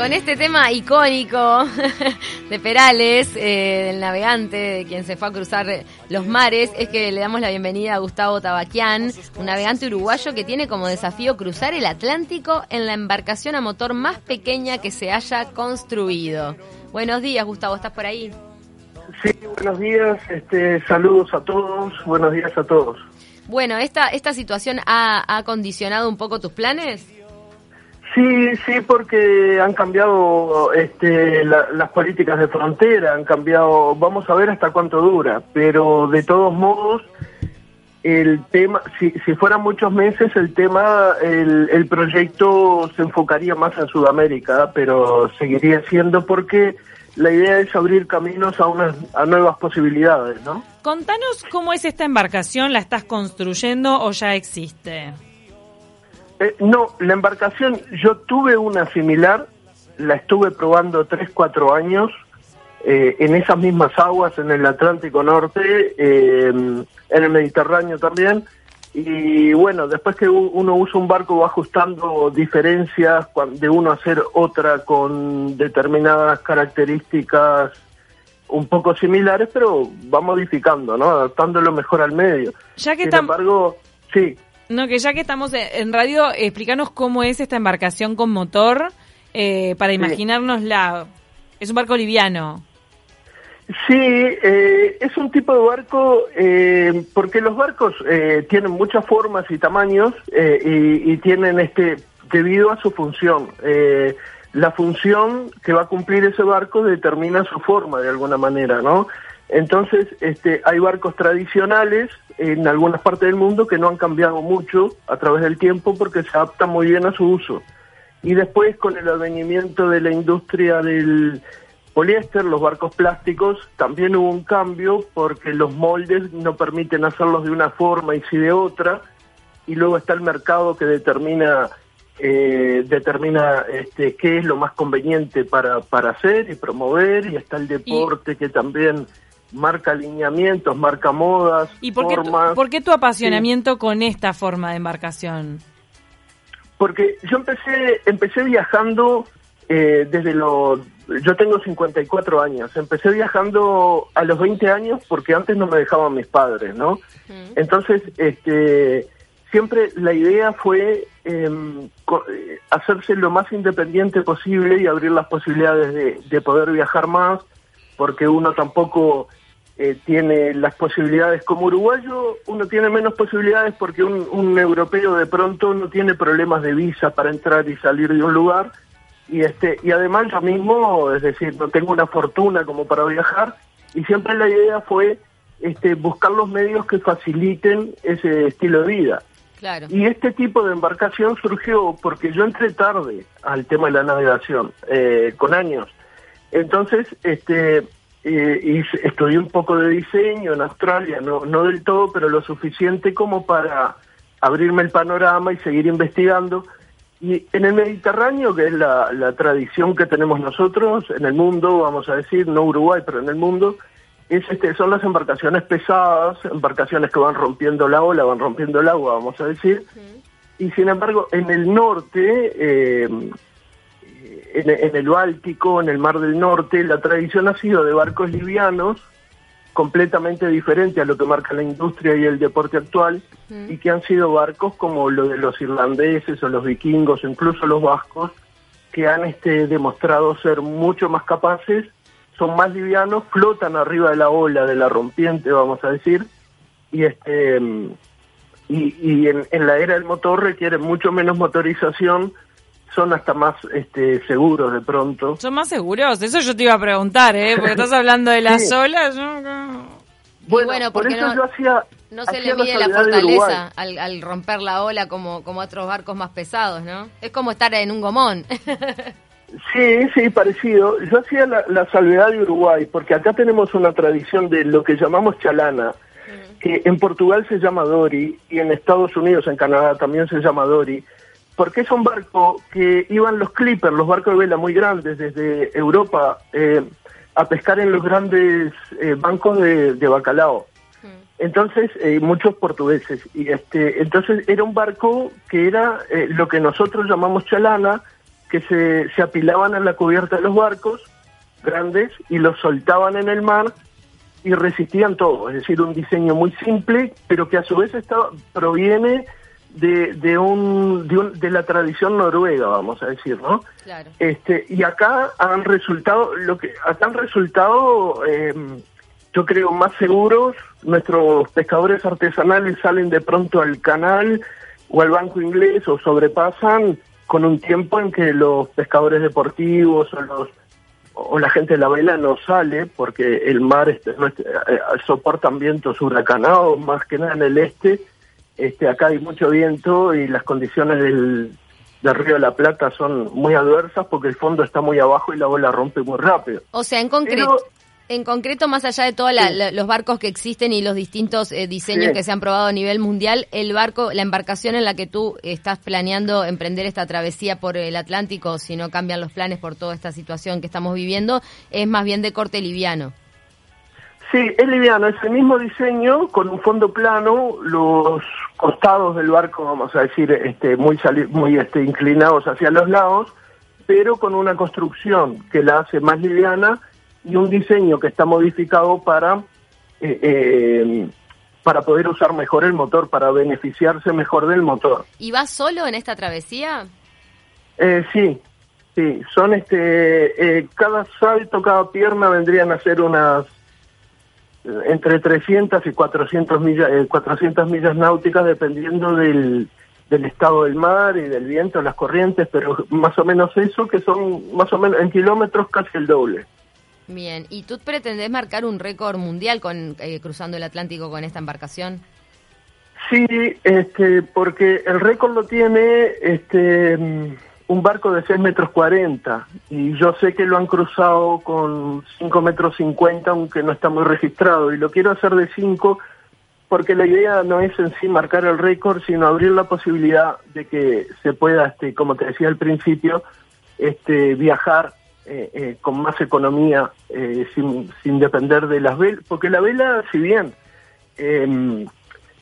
con este tema icónico de Perales, eh, del navegante, de quien se fue a cruzar los mares, es que le damos la bienvenida a Gustavo Tabaquián, un navegante uruguayo que tiene como desafío cruzar el Atlántico en la embarcación a motor más pequeña que se haya construido. Buenos días, Gustavo, ¿estás por ahí? Sí, buenos días, este, saludos a todos, buenos días a todos. Bueno, ¿esta, esta situación ha, ha condicionado un poco tus planes? Sí, sí, porque han cambiado este, las políticas de frontera, han cambiado, vamos a ver hasta cuánto dura, pero de todos modos, el tema, si, si fueran muchos meses, el tema, el, el proyecto se enfocaría más en Sudamérica, pero seguiría siendo porque la idea es abrir caminos a, unas, a nuevas posibilidades, ¿no? Contanos cómo es esta embarcación, ¿la estás construyendo o ya existe? Eh, no, la embarcación, yo tuve una similar, la estuve probando 3, 4 años eh, en esas mismas aguas, en el Atlántico Norte, eh, en el Mediterráneo también. Y bueno, después que uno usa un barco va ajustando diferencias de uno a hacer otra con determinadas características un poco similares, pero va modificando, ¿no? Adaptándolo mejor al medio. Ya que Sin embargo, sí. No, que ya que estamos en radio, explícanos cómo es esta embarcación con motor eh, para imaginarnos la... Es un barco liviano. Sí, eh, es un tipo de barco eh, porque los barcos eh, tienen muchas formas y tamaños eh, y, y, tienen este debido a su función. Eh, la función que va a cumplir ese barco determina su forma de alguna manera, ¿no? Entonces, este, hay barcos tradicionales en algunas partes del mundo que no han cambiado mucho a través del tiempo porque se adaptan muy bien a su uso. Y después, con el advenimiento de la industria del poliéster, los barcos plásticos, también hubo un cambio porque los moldes no permiten hacerlos de una forma y sí de otra. Y luego está el mercado que determina eh, determina este, qué es lo más conveniente para, para hacer y promover, y está el deporte y... que también marca alineamientos, marca modas, ¿Y por formas. Qué tu, ¿Por qué tu apasionamiento sí. con esta forma de embarcación? Porque yo empecé, empecé viajando eh, desde los... Yo tengo 54 años, empecé viajando a los 20 años porque antes no me dejaban mis padres, ¿no? Entonces, este siempre la idea fue em, eh, hacerse lo más independiente posible y abrir las posibilidades de, de poder viajar más, porque uno tampoco eh, tiene las posibilidades como uruguayo, uno tiene menos posibilidades porque un, un, europeo de pronto no tiene problemas de visa para entrar y salir de un lugar. Y, este, y además yo mismo, es decir, no tengo una fortuna como para viajar y siempre la idea fue este, buscar los medios que faciliten ese estilo de vida. Claro. Y este tipo de embarcación surgió porque yo entré tarde al tema de la navegación, eh, con años. Entonces, este, eh, y estudié un poco de diseño en Australia, no, no del todo, pero lo suficiente como para abrirme el panorama y seguir investigando. Y en el Mediterráneo, que es la, la tradición que tenemos nosotros en el mundo, vamos a decir, no Uruguay, pero en el mundo, es este, son las embarcaciones pesadas, embarcaciones que van rompiendo la ola, van rompiendo el agua, vamos a decir. Y sin embargo, en el norte, eh, en, en, el Báltico, en el Mar del Norte, la tradición ha sido de barcos livianos, completamente diferente a lo que marca la industria y el deporte actual, y que han sido barcos como lo de los irlandeses o los vikingos, incluso los vascos, que han este, demostrado ser mucho más capaces son más livianos, flotan arriba de la ola, de la rompiente, vamos a decir, y este y, y en, en, la era del motor requieren mucho menos motorización, son hasta más este, seguros de pronto. ¿Son más seguros? Eso yo te iba a preguntar, ¿eh? Porque estás hablando de las sí. olas. Bueno, bueno por eso no, yo hacía... No se le mide la fortaleza al, al, romper la ola como, como otros barcos más pesados, ¿no? Es como estar en un gomón. Sí, sí, parecido. Yo hacía la, la, salvedad de Uruguay, porque acá tenemos una tradición de lo que llamamos chalana, que en Portugal se llama Dory y en Estados Unidos, en Canadá también se llama Dory, porque es un barco que iban los clippers, los barcos de vela muy grandes desde Europa, eh, a pescar en los grandes eh, bancos de, de, bacalao. Entonces, eh, muchos portugueses. Y este, entonces era un barco que era lo que nosotros llamamos chalana, que se, se apilaban en la cubierta de los barcos grandes y los soltaban en el mar y resistían todo, es decir, un diseño muy simple, pero que a su vez está, proviene de, de, un, de, un, de la tradición noruega, vamos a decir, ¿no? Claro. Este, y acá han resultado, lo que acá han resultado, eh, yo creo, más seguros. Nuestros pescadores artesanales salen de pronto al canal o al banco inglés o sobrepasan con un tiempo en que los pescadores deportivos o los o la gente de la vela no sale porque el mar este, no este, soportan vientos huracanados más que nada en el este este acá hay mucho viento y las condiciones del, del río de la Plata son muy adversas porque el fondo está muy abajo y la ola rompe muy rápido O sea, en concreto, en concreto, más allá de todos Sí. los barcos que existen y los distintos eh, diseños Sí. que se han probado a nivel mundial, el barco, la embarcación en la que tú estás planeando emprender esta travesía por el Atlántico, si no cambian los planes por toda esta situación que estamos viviendo, es más bien de corte liviano. Sí, es liviano, es el mismo diseño con un fondo plano, los costados del barco, vamos a decir, este, muy sali- muy este, inclinados hacia los lados, pero con una construcción que la hace más liviana y un diseño que está modificado para eh, eh, para poder usar mejor el motor, para beneficiarse mejor del motor. ¿Y vas solo en esta travesía? Eh, sí, sí, son este, eh, cada salto, cada pierna vendrían a ser unas entre 300 y 400 millas, eh, 400 millas náuticas dependiendo del, del estado del mar y del viento, las corrientes, pero más o menos eso, que son más o menos en kilómetros casi el doble. Bien, ¿y tú pretendés marcar un récord mundial con eh, cruzando el Atlántico con esta embarcación? Sí, este, porque el récord lo tiene este, un barco de 6 metros 40 y yo sé que lo han cruzado con 5 metros 50, aunque no está muy registrado, y lo quiero hacer de 5 porque la idea no es en sí marcar el récord, sino abrir la posibilidad de que se pueda, este, como te decía al principio, este, viajar eh, eh, con más economía eh, sin, sin depender de las velas, porque la vela, si bien em,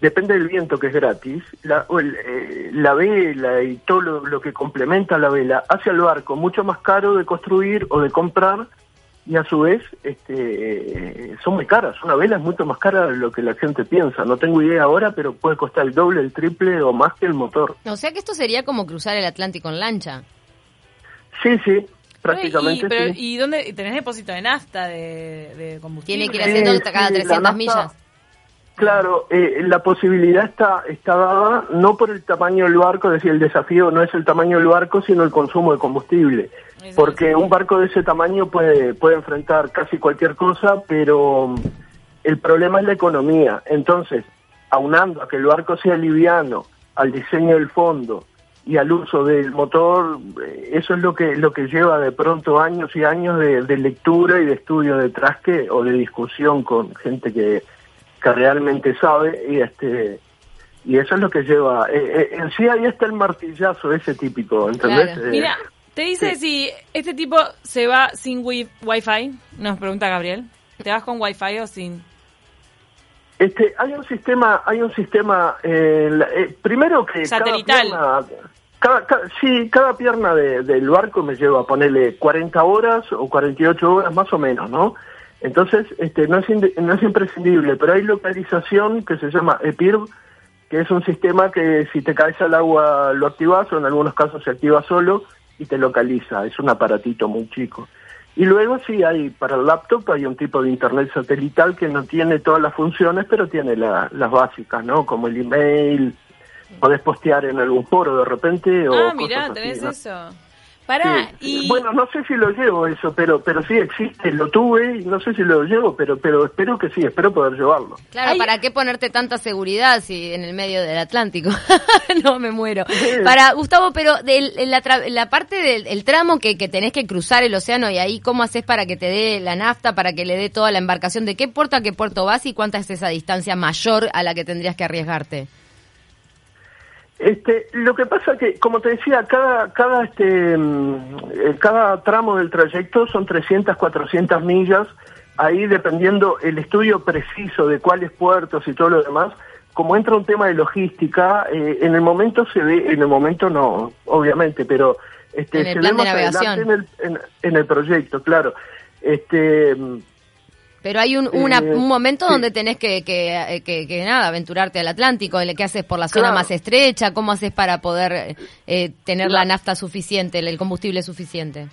depende del viento que es gratis, la, o el, eh, la vela y todo lo, lo que complementa la vela hace al barco mucho más caro de construir o de comprar y a su vez este, eh, son muy caras. Una vela es mucho más cara de lo que la gente piensa. No tengo idea ahora, pero puede costar el doble, el triple o más que el motor. O sea que esto sería como cruzar el Atlántico en lancha. Sí, sí, prácticamente ¿Y, pero, sí. ¿y dónde tenés depósito de nafta, de, de combustible? Tiene que ir Sí, haciendo sí, cada la 300 nafta- millas. Claro, eh, la posibilidad está, está dada no por el tamaño del barco, es decir, el desafío no es el tamaño del barco, sino el consumo de combustible. Porque un barco de ese tamaño puede, puede enfrentar casi cualquier cosa, pero mm, el problema es la economía. Entonces, aunando a que el barco sea liviano, al diseño del fondo y al uso del motor, eh, eso es lo que, lo que lleva de pronto años y años de, de lectura y de estudio detrás que, o de discusión con gente que, que realmente sabe y este y eso es lo que lleva eh, eh, en sí ahí está el martillazo ese típico ¿entendés? Claro. Eh, Mira, te dice si este tipo se va sin wi wifi, nos pregunta Gabriel. ¿Te vas con wifi o sin? este hay un sistema hay un sistema eh, eh, primero que Satelital. cada pierna cada, cada- sí cada pierna de- del barco me lleva a ponerle 40 horas o 48 horas más o menos no entonces este no es no es imprescindible pero hay localización que se llama EPIRB que es un sistema que si te caes al agua lo activas o en algunos casos se activa solo y te localiza. Es un aparatito muy chico. Y luego sí hay para el laptop hay un tipo de internet satelital que no tiene todas las funciones, pero tiene la- las básicas, ¿no? Como el email, podés postear en algún foro de repente o Ah, cosas mirá, así, tenés ¿no? eso. Pará, Sí. y... Bueno, no sé si lo llevo eso, pero pero sí existe, lo tuve y no sé si lo llevo, pero pero espero que sí, espero poder llevarlo. Claro, ¿para qué ponerte tanta seguridad si en el medio del Atlántico? no, me muero. Para Gustavo, pero del- la, tra- la parte del el tramo que, que tenés que cruzar el océano y ahí, ¿cómo haces para que te dé la nafta, para que le dé toda la embarcación? ¿De qué puerto a qué puerto vas y cuánta es esa distancia mayor a la que tendrías que arriesgarte? Este, lo que pasa que, como te decía, cada, cada, este, mm, eh, cada tramo del trayecto son 300, 400 millas. Ahí, dependiendo el estudio preciso de cuáles puertos y todo lo demás, como entra un tema de logística, eh, en el momento se ve, en el momento no, obviamente, pero este, En el se plan ve de más navegación. adelante En el, en, en el proyecto, claro. Este, Pero hay un, una- Eh, un momento sí. donde tenés que, que, eh, que, que nada, aventurarte al Atlántico. ¿Qué haces por la zona Claro. más estrecha? ¿Cómo haces para poder eh, tener la nafta suficiente, el, el combustible suficiente?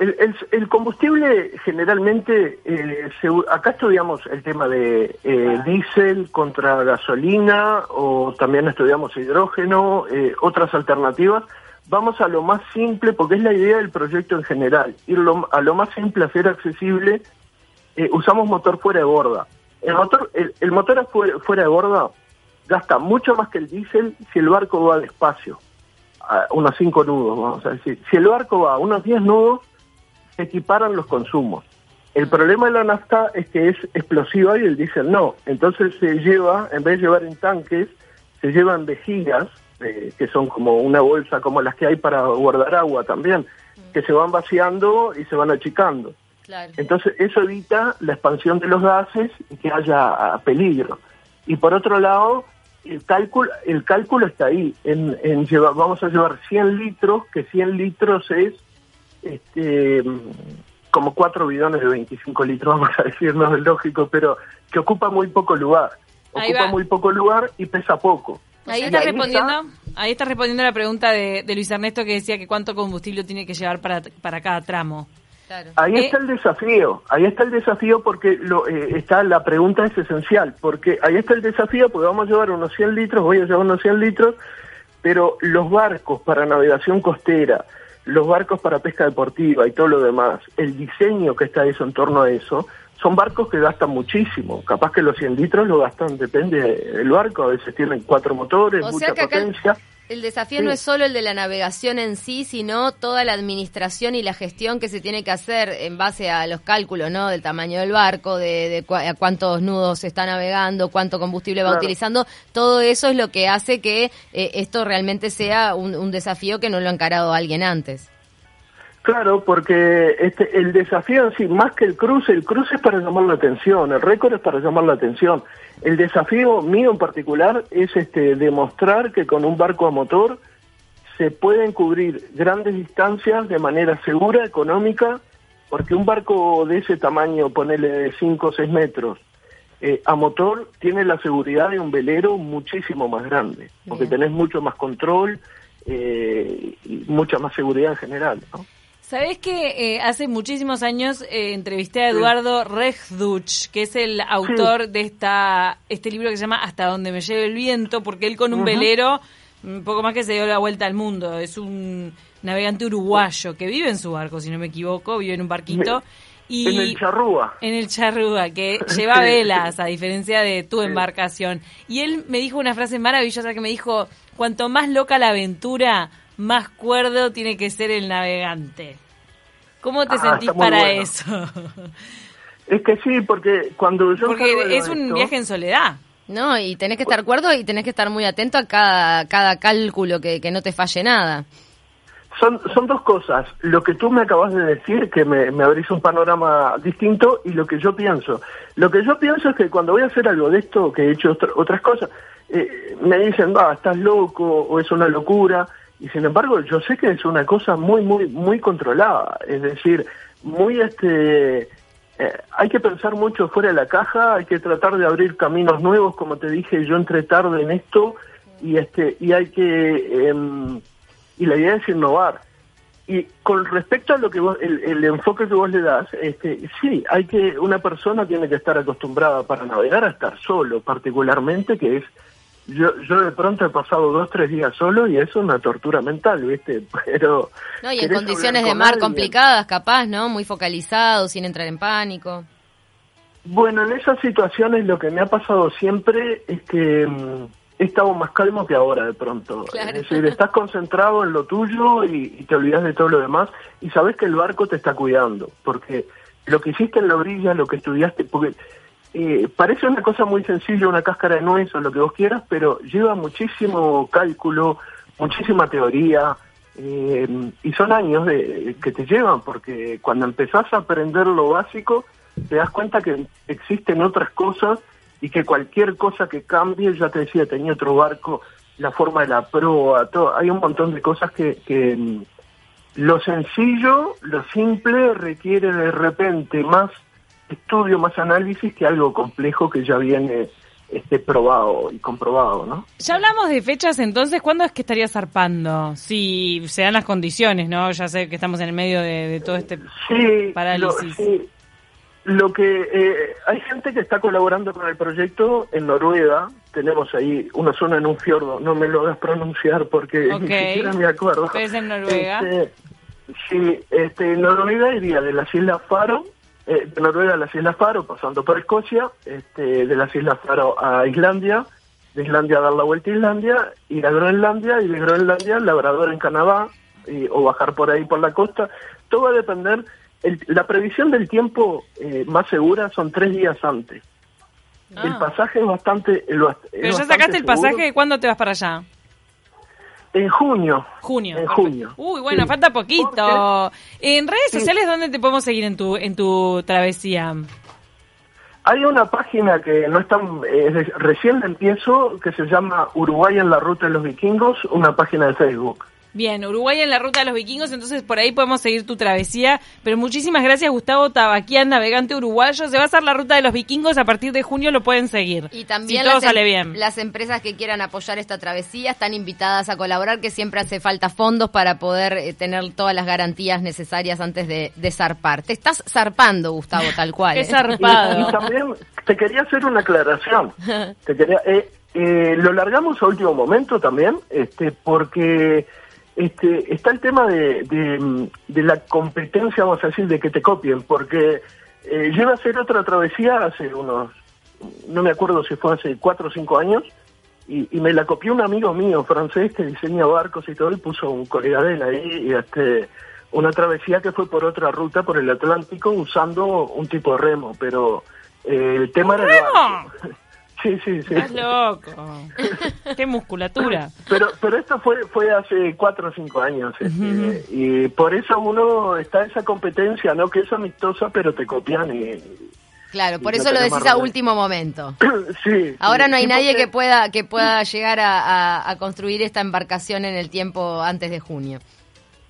El, el- el combustible generalmente, eh, se acá estudiamos el tema de eh, diésel contra gasolina o también estudiamos hidrógeno, eh, otras alternativas. Vamos a lo más simple porque es la idea del proyecto en general, ir lo- a lo más simple, hacer accesible. Eh, usamos motor fuera de borda. El motor, el, el motor fuera de borda gasta mucho más que el diésel si el barco va despacio, a unos 5 nudos, vamos a decir. Si el barco va a unos 10 nudos, se equiparan los consumos. El problema de la nafta es que es explosiva y el diésel no. Entonces se lleva, en vez de llevar en tanques, se llevan vejigas, eh, que son como una bolsa como las que hay para guardar agua también, que se van vaciando y se van achicando. Claro. Entonces eso evita la expansión de los gases y que haya ah, peligro. Y por otro lado, el cálculo, el cálculo está ahí. En, en llevar, vamos a llevar 100 litros, que 100 litros es este, como cuatro bidones de 25 litros, vamos a decir, no es lógico, pero que ocupa muy poco lugar. Ahí Ocupa va. muy poco lugar y pesa poco. Ahí está ahí respondiendo, ahí está respondiendo la pregunta de, de Luis Ernesto que decía que cuánto combustible tiene que llevar para, para cada tramo. Claro. Ahí Eh, está el desafío, ahí está el desafío porque lo, eh, está la pregunta es esencial, porque ahí está el desafío porque vamos a llevar unos 100 litros, voy a llevar unos 100 litros, pero los barcos para navegación costera, los barcos para pesca deportiva y todo lo demás, el diseño que está eso en torno a eso, son barcos que gastan muchísimo. Capaz que los 100 litros lo gastan, depende del barco, a veces tienen cuatro motores, O mucha sea que acá el, desafío Sí. no es solo el de la navegación en sí, sino toda la administración y la gestión que se tiene que hacer en base a los cálculos, ¿no? Del tamaño del barco, de, de a cuántos nudos está navegando, cuánto combustible va Claro. utilizando. Todo eso es lo que hace que eh, esto realmente sea un, un desafío que no lo ha encarado alguien antes. Claro, porque este, el desafío en sí, más que el cruce, el cruce es para llamar la atención, el récord es para llamar la atención. El desafío mío en particular es este, demostrar que con un barco a motor se pueden cubrir grandes distancias de manera segura, económica, porque un barco de ese tamaño, ponele de 5 o 6 metros, eh, a motor tiene la seguridad de un velero muchísimo más grande, porque Bien. tenés mucho más control eh, y mucha más seguridad en general. ¿no? ¿Sabés que eh, hace muchísimos años eh, entrevisté a Eduardo Regduch, que es el autor de esta este libro que se llama Hasta donde me lleve el viento, porque él con un velero, un poco más que se dio la vuelta al mundo, es un navegante uruguayo que vive en su barco, si no me equivoco, vive en un barquito. Y En el Charrúa. en el charrúa, que lleva velas, a diferencia de tu embarcación. Y él me dijo una frase maravillosa que me dijo, cuanto más loca la aventura, más cuerdo tiene que ser el navegante. ¿Cómo te Ah, sentís para bueno. eso? Es que sí, porque cuando yo... Porque es un esto- viaje en soledad. No, y tenés que estar cuerdo y tenés que estar muy atento a cada, cada cálculo, que, que no te falle nada. Son, son dos cosas. Lo que tú me acabas de decir, que me, me abrís un panorama distinto, y lo que yo pienso. Lo que yo pienso es que cuando voy a hacer algo de esto, que he hecho otr- otras cosas, eh, me dicen, va, estás loco, o es una locura, y sin embargo yo sé que es una cosa muy, muy, muy controlada. Es decir, muy este... eh, hay que pensar mucho fuera de la caja, hay que tratar de abrir caminos nuevos, como te dije, yo entré tarde en esto, y este y hay que... em, y la idea es innovar. Y con respecto a lo que vos, el, el enfoque que vos le das, este, sí, hay que, una persona tiene que estar acostumbrada para navegar a estar solo, particularmente, que es, yo, yo de pronto he pasado dos, tres días solo y es una tortura mental, ¿viste? Pero... No, y en condiciones de mar complicadas, capaz, ¿no? Muy focalizado, sin entrar en pánico. Bueno, en esas situaciones lo que me ha pasado siempre es que mm, he estado más calmo que ahora de pronto. Claro. Es decir, estás concentrado en lo tuyo y, y te olvidas de todo lo demás y sabes que el barco te está cuidando, porque lo que hiciste en la orilla, lo que estudiaste, porque eh, parece una cosa muy sencilla, una cáscara de nuez o lo que vos quieras, pero lleva muchísimo cálculo, muchísima teoría, eh, y son años de, que te llevan, porque cuando empezás a aprender lo básico, te das cuenta que existen otras cosas y que cualquier cosa que cambie, ya te decía, tenía otro barco, la forma de la proa, todo, hay un montón de cosas que, que, lo sencillo, lo simple requiere de repente más estudio, más análisis que algo complejo que ya viene este probado y comprobado, ¿no? Ya hablamos de fechas, entonces, ¿cuándo es que estaría zarpando? Si se dan las condiciones, ¿no? Ya sé que estamos en el medio de, todo este parálisis. Lo, sí. Lo que eh, hay gente que está colaborando con el proyecto en Noruega. Tenemos ahí una zona en un fiordo. No me lo hagas pronunciar porque ni siquiera me acuerdo. ¿Es en Noruega? Este, sí, este, Noruega iría de las Islas Faro eh, de Noruega a las Islas Faro, pasando por Escocia, este, de las Islas Faro a Islandia, de Islandia a dar la vuelta a Islandia, ir a Groenlandia y de Groenlandia Labrador en Canadá o bajar por ahí por la costa. Todo va a depender. la previsión del tiempo eh, más segura son tres días antes. El ah. pasaje es bastante. Pero ya sacaste el pasaje, ¿cuándo te vas para allá? En junio. Junio. En junio. Uy, bueno, falta poquito. En redes sociales, ¿dónde te podemos seguir en tu, en tu travesía? Hay una página que no está, eh, recién empiezo, que se llama Uruguay en la Ruta de los Vikingos, una página de Facebook. Bien, Uruguay en la ruta de los vikingos, entonces por ahí podemos seguir tu travesía. Pero muchísimas gracias, Gustavo Tabaquian, navegante uruguayo. Se va a hacer la ruta de los vikingos, a partir de junio lo pueden seguir. Y también todo las, em- sale bien. las empresas que quieran apoyar esta travesía están invitadas a colaborar, que siempre hace falta fondos para poder eh, tener todas las garantías necesarias antes de, zarpar. Te estás zarpando, Gustavo, tal cual. Qué ¿eh? zarpado. Y, también te quería hacer una aclaración. te quería, eh, lo largamos a último momento también, este, porque este, está el tema de, de, la competencia, vamos a decir, de que te copien, porque eh, yo iba a hacer otra travesía hace unos, no me acuerdo si fue hace cuatro o cinco años, y, me la copió un amigo mío francés que diseña barcos y todo, y puso un colega de él ahí, y este, una travesía que fue por otra ruta, por el Atlántico, usando un tipo de remo, pero eh, el tema era... ¿Remo? Sí, sí, sí. Estás loco. Qué musculatura. Pero, pero esto fue, fue hace cuatro o cinco años. Este, y por eso uno está en esa competencia, ¿no? Que es amistosa, pero te copian y. Claro, por eso lo decís a último momento. sí. Ahora no hay nadie que pueda que pueda llegar a construir esta embarcación en el tiempo antes de junio.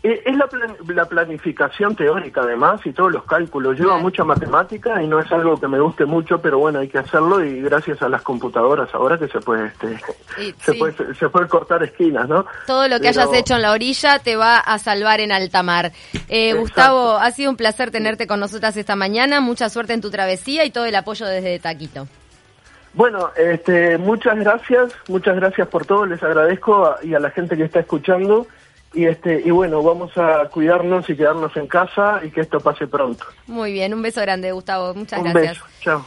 Eh, es la, la, planificación teórica además y todos los cálculos. Lleva mucha matemática y no es algo que me guste mucho, pero bueno, hay que hacerlo y gracias a las computadoras ahora que se puede este, se, puede, se puede cortar esquinas, ¿no? Todo lo que hayas hecho en la orilla te va a salvar en alta mar. Eh, Gustavo, ha sido un placer tenerte con nosotras esta mañana. Mucha suerte en tu travesía y todo el apoyo desde Taquito. Bueno, este, muchas gracias, muchas gracias por todo, les agradezco y a la gente que está escuchando y este y bueno vamos a cuidarnos y quedarnos en casa y que esto pase pronto. Muy bien un beso grande Gustavo. Muchas un gracias. beso. chao